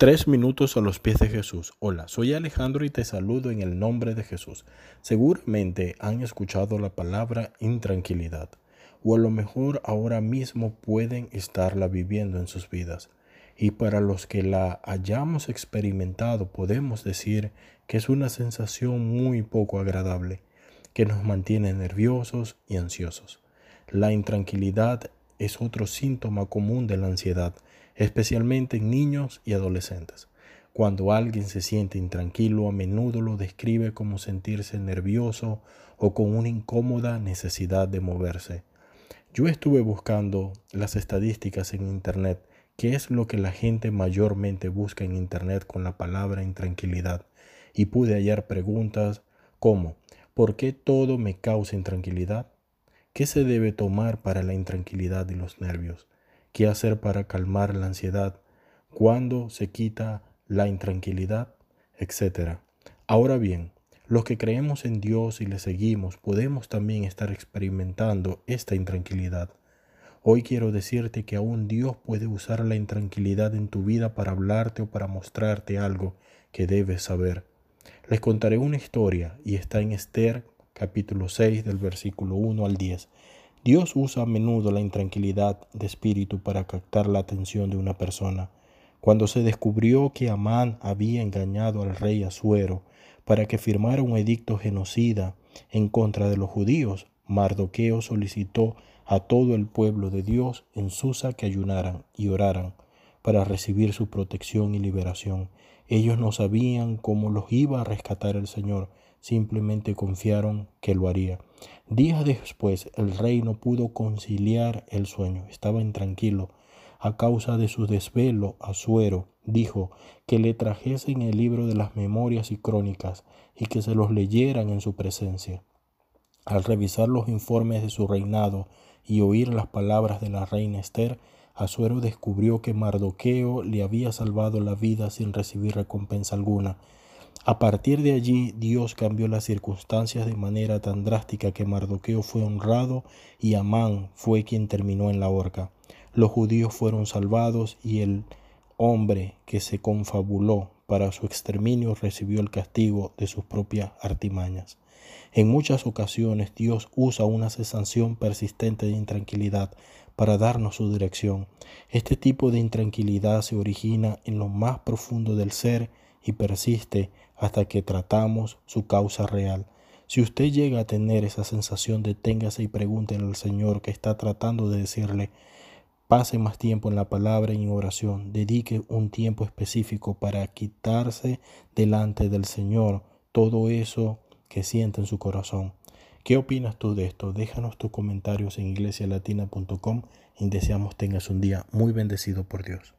Tres minutos a los pies de Jesús. Hola, soy Alejandro y te saludo en el nombre de Jesús. Seguramente han escuchado la palabra intranquilidad, o a lo mejor ahora mismo pueden estarla viviendo en sus vidas. Y para los que la hayamos experimentado, podemos decir que es una sensación muy poco agradable, que nos mantiene nerviosos y ansiosos. La intranquilidad es otro síntoma común de la ansiedad especialmente en niños y adolescentes. Cuando alguien se siente intranquilo, a menudo lo describe como sentirse nervioso o con una incómoda necesidad de moverse. Yo estuve buscando las estadísticas en Internet, qué es lo que la gente mayormente busca en Internet con la palabra intranquilidad, y pude hallar preguntas como ¿por qué todo me causa intranquilidad? ¿Qué se debe tomar para la intranquilidad y los nervios? qué hacer para calmar la ansiedad, cuándo se quita la intranquilidad, etc. Ahora bien, los que creemos en Dios y le seguimos podemos también estar experimentando esta intranquilidad. Hoy quiero decirte que aún Dios puede usar la intranquilidad en tu vida para hablarte o para mostrarte algo que debes saber. Les contaré una historia y está en Esther capítulo 6 del versículo 1 al 10. Dios usa a menudo la intranquilidad de espíritu para captar la atención de una persona. Cuando se descubrió que Amán había engañado al rey Asuero para que firmara un edicto genocida en contra de los judíos, Mardoqueo solicitó a todo el pueblo de Dios en Susa que ayunaran y oraran para recibir su protección y liberación. Ellos no sabían cómo los iba a rescatar el Señor, simplemente confiaron que lo haría. Días después el rey no pudo conciliar el sueño, estaba intranquilo. A causa de su desvelo, Asuero dijo que le trajesen el libro de las memorias y crónicas y que se los leyeran en su presencia. Al revisar los informes de su reinado y oír las palabras de la reina Esther, Asuero descubrió que Mardoqueo le había salvado la vida sin recibir recompensa alguna a partir de allí, Dios cambió las circunstancias de manera tan drástica que Mardoqueo fue honrado y Amán fue quien terminó en la horca. Los judíos fueron salvados y el hombre que se confabuló para su exterminio recibió el castigo de sus propias artimañas. En muchas ocasiones Dios usa una sensación persistente de intranquilidad para darnos su dirección. Este tipo de intranquilidad se origina en lo más profundo del ser y persiste hasta que tratamos su causa real. Si usted llega a tener esa sensación, deténgase y pregúntele al Señor que está tratando de decirle, pase más tiempo en la palabra y en oración, dedique un tiempo específico para quitarse delante del Señor todo eso que siente en su corazón. ¿Qué opinas tú de esto? Déjanos tus comentarios en iglesialatina.com y deseamos tengas un día muy bendecido por Dios.